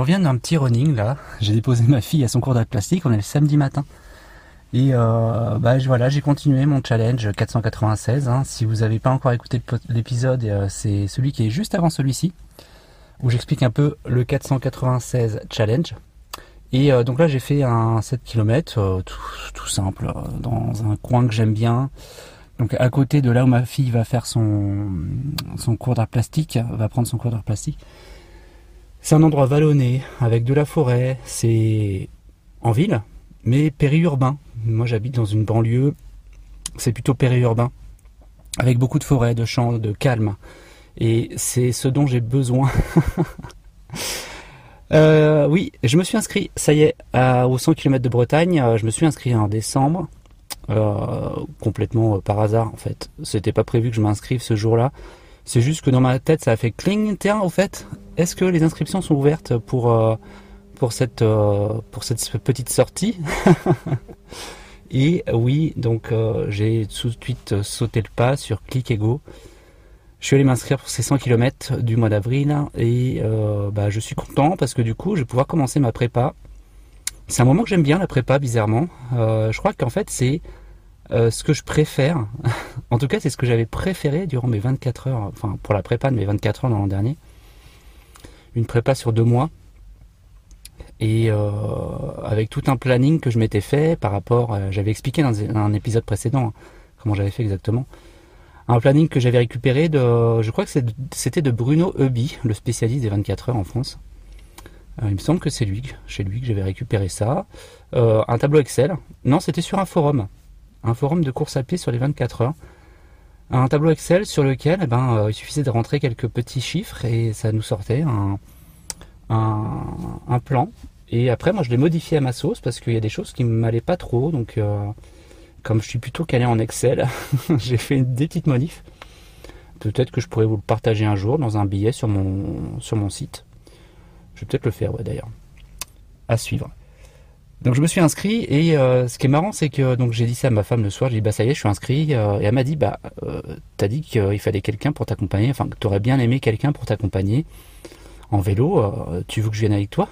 reviens d'un petit running là. J'ai déposé ma fille à son cours d'art plastique. On est le samedi matin. Et euh, bah, voilà, j'ai continué mon challenge 496. Hein. Si vous n'avez pas encore écouté l'épisode, euh, c'est celui qui est juste avant celui-ci, où j'explique un peu le 496 challenge. Et euh, donc là, j'ai fait un 7 km, tout, simple, dans un coin que j'aime bien. Donc à côté de là où ma fille va faire son cours d'art plastique, va prendre son cours d'art plastique. C'est un endroit vallonné, avec de la forêt, c'est en ville, mais périurbain. Moi j'habite dans une banlieue, c'est plutôt périurbain, avec beaucoup de forêts, de champs, de calme. Et c'est ce dont j'ai besoin. Euh, oui, je me suis inscrit, ça y est, aux 100 km de Bretagne, euh, je me suis inscrit en décembre, euh, complètement par hasard en fait. C'était pas prévu que je m'inscrive ce jour-là. C'est juste que dans ma tête ça a fait cling. Tiens, au fait, est-ce que les inscriptions sont ouvertes pour pour cette, euh, pour cette petite sortie. et oui, donc euh, j'ai tout de suite sauté le pas sur Click Ego. Je suis allé m'inscrire pour ces 100 km du mois d'avril et euh, bah, je suis content parce que du coup je vais pouvoir commencer ma prépa. C'est un moment que j'aime bien la prépa bizarrement. je crois qu'en fait c'est ce que je préfère. en tout cas c'est ce que j'avais préféré durant mes 24 heures, enfin pour la prépa de mes 24 heures l'an dernier. Une prépa sur deux mois et euh, avec tout un planning que je m'étais fait par rapport, j'avais expliqué dans un épisode précédent hein, comment j'avais fait exactement, un planning que j'avais récupéré de, je crois que c'était de Bruno Eubi, le spécialiste des 24 heures en France. Euh, il me semble que c'est lui, chez lui que j'avais récupéré ça. Euh, un tableau Excel. Non, c'était sur un forum, un forum de course à pied sur les 24 heures. Un tableau Excel sur lequel eh ben, il suffisait de rentrer quelques petits chiffres et ça nous sortait un, plan. Et après, moi, je l'ai modifié à ma sauce parce qu'il y a des choses qui ne m'allaient pas trop. Donc, euh, comme je suis plutôt calé en Excel, j'ai fait des petites modifs. Peut-être que je pourrais vous le partager un jour dans un billet sur mon, site. Je vais peut-être le faire, d'ailleurs. À suivre. Donc je me suis inscrit et euh, ce qui est marrant c'est que donc j'ai dit ça à ma femme le soir, j'ai dit bah ça y est je suis inscrit euh, et elle m'a dit bah t'as dit qu'il fallait quelqu'un pour t'accompagner, enfin que t'aurais bien aimé quelqu'un pour t'accompagner en vélo, euh, tu veux que je vienne avec toi?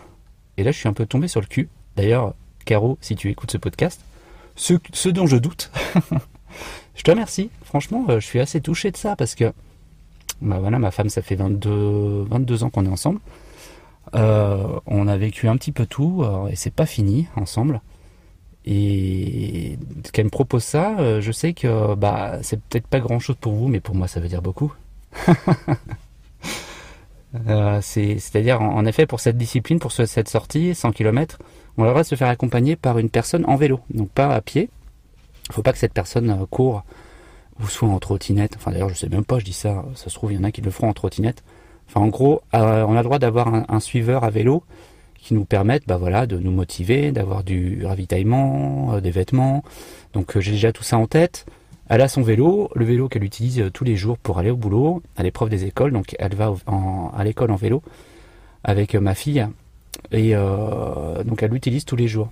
Et là, je suis un peu tombé sur le cul. D'ailleurs, Caro, si tu écoutes ce podcast, ce, dont je doute, je te remercie. Franchement, euh, je suis assez touché de ça parce que, bah voilà, ma femme, ça fait 22, 22 ans qu'on est ensemble. Euh, on a vécu un petit peu tout et c'est pas fini ensemble. Et qu'elle me propose ça, je sais que bah c'est peut-être pas grand chose pour vous, mais pour moi ça veut dire beaucoup. Euh, c'est-à-dire, en, effet, pour cette discipline, pour cette sortie, 100 km, on devrait se faire accompagner par une personne en vélo, donc pas à pied. Il faut pas que cette personne euh, court ou soit en trottinette. Enfin, d'ailleurs, je sais même pas, je dis ça, ça se trouve, il y en a qui le feront en trottinette. Enfin, en gros, euh, on a le droit d'avoir un, suiveur à vélo qui nous permette bah, voilà, de nous motiver, d'avoir du ravitaillement, des vêtements. Donc, j'ai déjà tout ça en tête. Elle a son vélo, le vélo qu'elle utilise euh, tous les jours pour aller au boulot, à l'épreuve des écoles, donc elle va à l'école en vélo avec euh, ma fille, et euh, donc elle l'utilise tous les jours.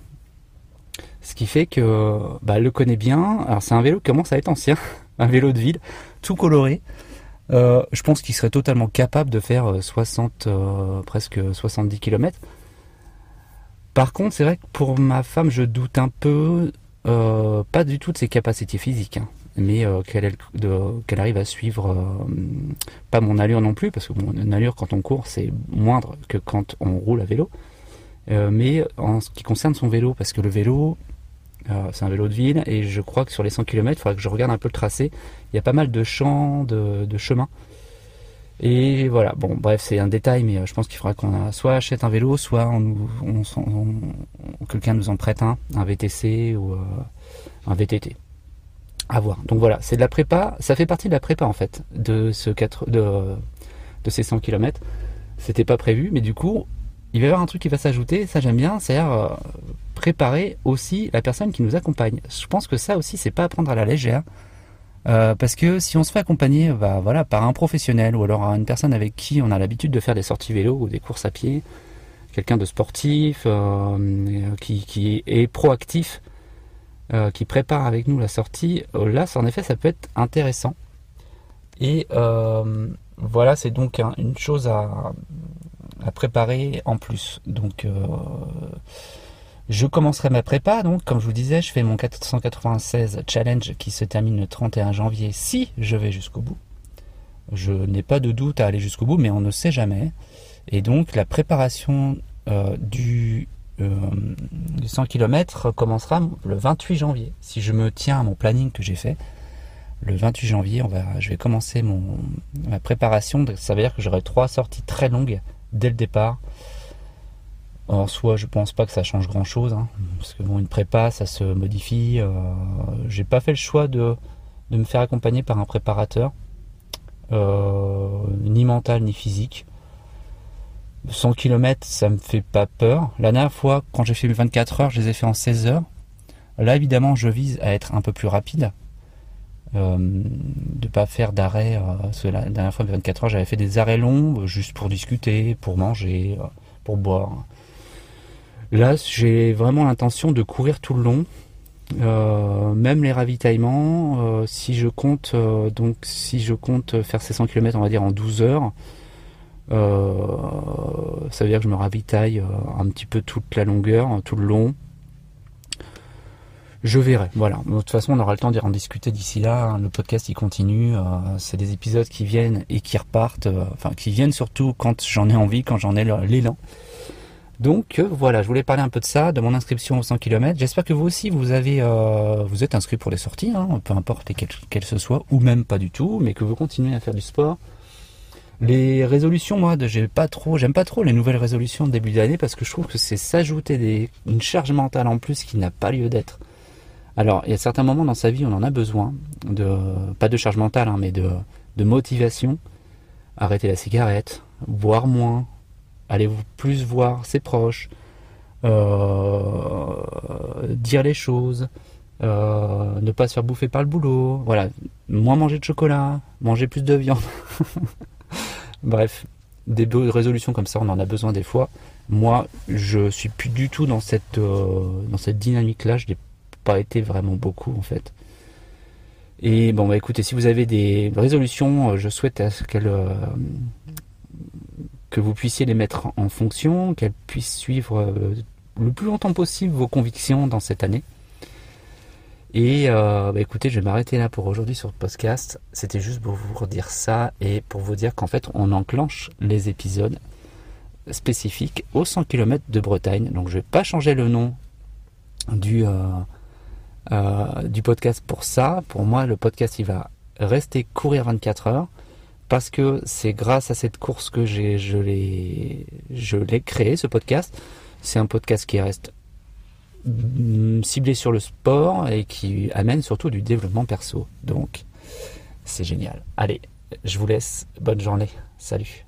Ce qui fait que bah, elle le connaît bien. Alors c'est un vélo qui commence à être ancien, un vélo de ville, tout coloré. je pense qu'il serait totalement capable de faire 60, presque 70 km. Par contre, c'est vrai que pour ma femme, je doute un peu, pas du tout de ses capacités physiques. Hein mais euh, qu'elle arrive à suivre euh, pas mon allure non plus, parce que mon allure quand on court c'est moindre que quand on roule à vélo, euh, mais en ce qui concerne son vélo, parce que le vélo c'est un vélo de ville et je crois que sur les 100 km, il faudra que je regarde un peu le tracé, il y a pas mal de champs, de chemins. Et voilà, bon, bref, c'est un détail, mais je pense qu'il faudra qu'on soit achète un vélo, soit quelqu'un nous en prête un, un VTC ou un VTT à voir. Donc voilà, c'est de la prépa, ça fait partie de la prépa en fait, de, ce 4, de, de ces 100 km. C'était pas prévu, mais du coup, il va y avoir un truc qui va s'ajouter, ça j'aime bien, c'est-à-dire euh, préparer aussi la personne qui nous accompagne. Je pense que ça aussi, c'est pas à prendre à la légère. Euh, parce que si on se fait accompagner bah, voilà, par un professionnel ou alors une personne avec qui on a l'habitude de faire des sorties vélo ou des courses à pied, quelqu'un de sportif, euh, qui, qui, est proactif euh, qui prépare avec nous la sortie, euh, là, en effet, ça peut être intéressant. Et euh, voilà, c'est donc une chose à, à préparer en plus. Donc, euh, je commencerai ma prépa. Donc, comme je vous disais, je fais mon 496 challenge qui se termine le 31 janvier si je vais jusqu'au bout. Je n'ai pas de doute à aller jusqu'au bout, mais on ne sait jamais. Et donc, la préparation euh, du, 100 km commencera le 28 janvier. Si je me tiens à mon planning que j'ai fait, le 28 janvier, je vais commencer ma préparation. Ça veut dire que j'aurai trois sorties très longues dès le départ. En soi, je pense pas que ça change grand chose, hein, parce que bon, une prépa, ça se modifie. Euh, j'ai pas fait le choix de, de, me faire accompagner par un préparateur, euh, ni mental ni physique. 100 km, ça me fait pas peur. La dernière fois, quand j'ai fait mes 24 heures, je les ai fait en 16 heures. Là, évidemment, je vise à être un peu plus rapide. Euh, de pas faire d'arrêt. Euh, la dernière fois, 24 heures, j'avais fait des arrêts longs, euh, juste pour discuter, pour manger, euh, pour boire. Là, j'ai vraiment l'intention de courir tout le long, même les ravitaillements. si je compte donc, si je compte faire ces 100 km, on va dire en 12 heures. ça veut dire que je me ravitaille un petit peu toute la longueur, tout le long. Je verrai. Voilà. De toute façon, on aura le temps d'y en discuter d'ici là. Hein. Le podcast, il continue. Euh, c'est des épisodes qui viennent et qui repartent. Euh, enfin, qui viennent surtout quand j'en ai envie, quand j'en ai l'élan. Donc euh, voilà, je voulais parler un peu de ça, de mon inscription aux 100 km. J'espère que vous aussi, vous avez, vous êtes inscrit pour les sorties, hein, peu importe quelles ce soit, ou même pas du tout, mais que vous continuez à faire du sport. Les résolutions, moi, j'ai pas trop, j'aime pas trop les nouvelles résolutions de début d'année parce que je trouve que c'est s'ajouter une charge mentale en plus qui n'a pas lieu d'être. Alors, il y a certains moments dans sa vie, on en a besoin, pas de charge mentale, hein, mais de, motivation. Arrêter la cigarette, boire moins, aller plus voir ses proches, euh, dire les choses, euh, ne pas se faire bouffer par le boulot, voilà, moins manger de chocolat, manger plus de viande. Bref, des résolutions comme ça, on en a besoin des fois. Moi, je suis plus du tout dans cette, euh, cette dynamique-là. Je n'ai pas été vraiment beaucoup en fait. Et bon, bah écoutez, si vous avez des résolutions, je souhaite qu'elles, euh, que vous puissiez les mettre en fonction, qu'elles puissent suivre euh, le plus longtemps possible vos convictions dans cette année. Et bah écoutez, je vais m'arrêter là pour aujourd'hui sur le podcast. C'était juste pour vous redire ça et pour vous dire qu'en fait, on enclenche les épisodes spécifiques aux 100 km de Bretagne. Donc je vais pas changer le nom du, euh, du podcast pour ça. Pour moi, le podcast, il va rester courir 24 heures parce que c'est grâce à cette course que j'ai, je l'ai, je l'ai créé, ce podcast. C'est un podcast qui reste mm, ciblé sur le sport et qui amène surtout du développement perso. Donc, c'est génial. Allez, je vous laisse. Bonne journée. Salut.